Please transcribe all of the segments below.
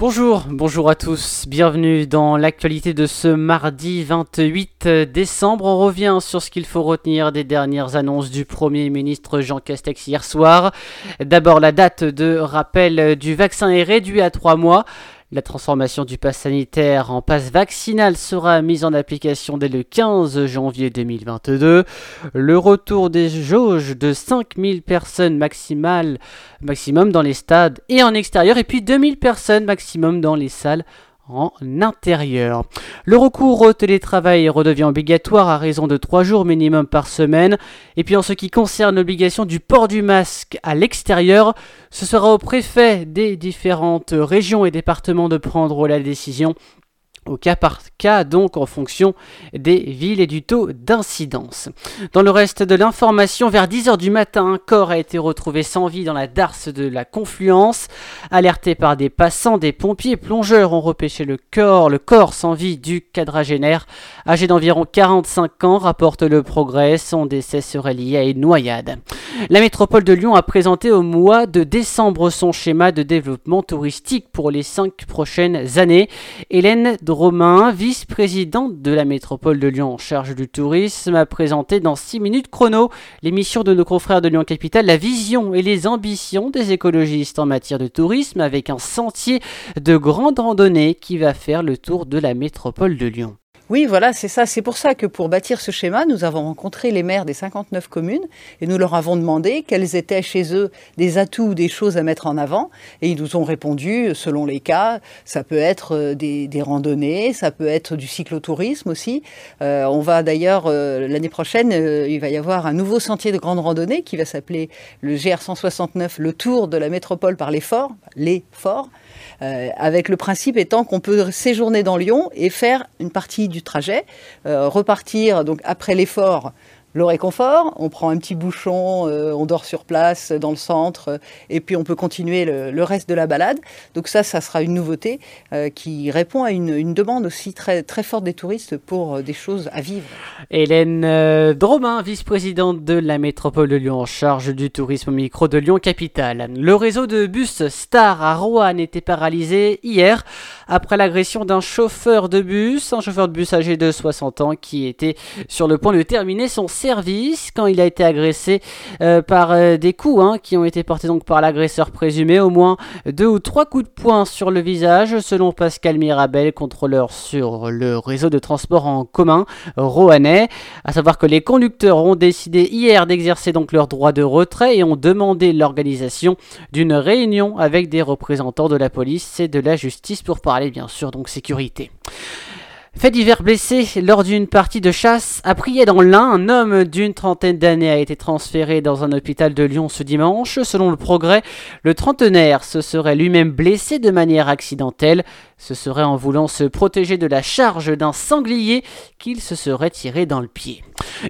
Bonjour, bonjour à tous, bienvenue dans l'actualité de ce mardi 28 décembre. On revient sur ce qu'il faut retenir des dernières annonces du Premier ministre Jean Castex hier soir. D'abord la date de rappel du vaccin est réduite à trois mois. La transformation du pass sanitaire en passe vaccinal sera mise en application dès le 15 janvier 2022. Le retour des jauges de 5000 personnes maximum dans les stades et en extérieur, et puis 2000 personnes maximum dans les salles en intérieur. Le recours au télétravail redevient obligatoire à raison de 3 jours minimum par semaine. Et puis en ce qui concerne l'obligation du port du masque à l'extérieur, ce sera au préfet des différentes régions et départements de prendre la décision au cas par cas, donc en fonction des villes et du taux d'incidence. Dans le reste de l'information, vers 10h du matin, un corps a été retrouvé sans vie dans la darse de la Confluence. Alerté par des passants, des pompiers plongeurs ont repêché le corps, le corps sans vie du quadragénaire, âgé d'environ 45 ans, rapporte le progrès. Son décès serait lié à une noyade. La métropole de Lyon a présenté au mois de décembre son schéma de développement touristique pour les cinq prochaines années. Hélène Romain, vice-présidente de la métropole de Lyon en charge du tourisme, a présenté dans 6 minutes chrono l'émission de nos confrères de Lyon Capital, la vision et les ambitions des écologistes en matière de tourisme avec un sentier de grande randonnée qui va faire le tour de la métropole de Lyon. Oui, voilà, c'est ça. C'est pour ça que pour bâtir ce schéma, nous avons rencontré les maires des 59 communes et nous leur avons demandé quels étaient chez eux des atouts ou des choses à mettre en avant. Et ils nous ont répondu, selon les cas, ça peut être euh, des, randonnées, ça peut être du cyclotourisme aussi. Euh, on va d'ailleurs, euh, l'année prochaine, il va y avoir un nouveau sentier de grande randonnée qui va s'appeler le GR169, le tour de la métropole par les forts, les forts. avec le principe étant qu'on peut séjourner dans Lyon et faire une partie du trajet, euh, repartir donc après l'effort le réconfort, on prend un petit bouchon, euh, on dort sur place dans le centre, euh, et puis on peut continuer le, reste de la balade. Donc ça, ça sera une nouveauté qui répond à une, demande aussi très, très forte des touristes pour des choses à vivre. Hélène Dromain, vice-présidente de la métropole de Lyon en charge du tourisme micro de Lyon Capitale. Le réseau de bus Star à Rouen était paralysé hier après l'agression d'un chauffeur de bus, un chauffeur de bus âgé de 60 ans qui était sur le point de terminer son service quand il a été agressé euh, par euh, des coups hein, qui ont été portés donc par l'agresseur présumé, au moins deux ou trois coups de poing sur le visage, selon Pascal Mirabel, contrôleur sur le réseau de transport en commun Roannais. À savoir que les conducteurs ont décidé hier d'exercer donc leur droit de retrait et ont demandé l'organisation d'une réunion avec des représentants de la police et de la justice pour parler bien sûr, donc sécurité. Fait divers blessé lors d'une partie de chasse à Prier dans l'Ain, un homme d'une trentaine d'années a été transféré dans un hôpital de Lyon ce dimanche. Selon le progrès, le trentenaire se serait lui-même blessé de manière accidentelle. Ce serait en voulant se protéger de la charge d'un sanglier qu'il se serait tiré dans le pied.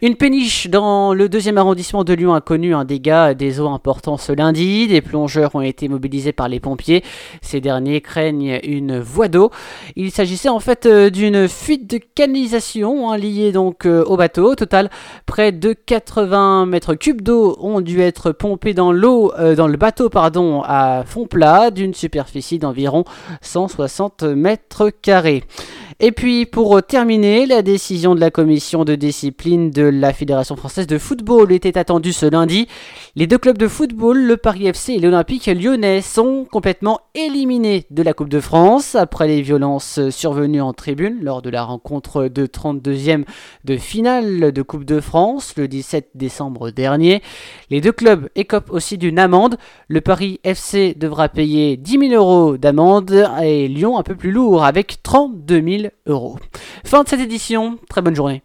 Une péniche dans le deuxième arrondissement de Lyon a connu un dégât des eaux importants ce lundi. Des plongeurs ont été mobilisés par les pompiers. Ces derniers craignent une voie d'eau. Il s'agissait en fait euh, d'une fuite de canalisation hein, liée donc euh, au bateau. Au total, près de 80 mètres cubes d'eau ont dû être pompés dans l'eau, euh, dans le bateau pardon, à fond plat d'une superficie d'environ 160 mètres carrés. Et puis pour terminer, la décision de la commission de discipline de la Fédération française de football était attendue ce lundi. Les deux clubs de football, le Paris FC et l'Olympique lyonnais, sont complètement éliminés de la Coupe de France après les violences survenues en tribune lors de la rencontre de 32e de finale de Coupe de France le 17 décembre dernier. Les deux clubs écopent aussi d'une amende. Le Paris FC devra payer 10 000 euros d'amende et Lyon un peu plus lourd avec 32 000 Fin de cette édition, très bonne journée.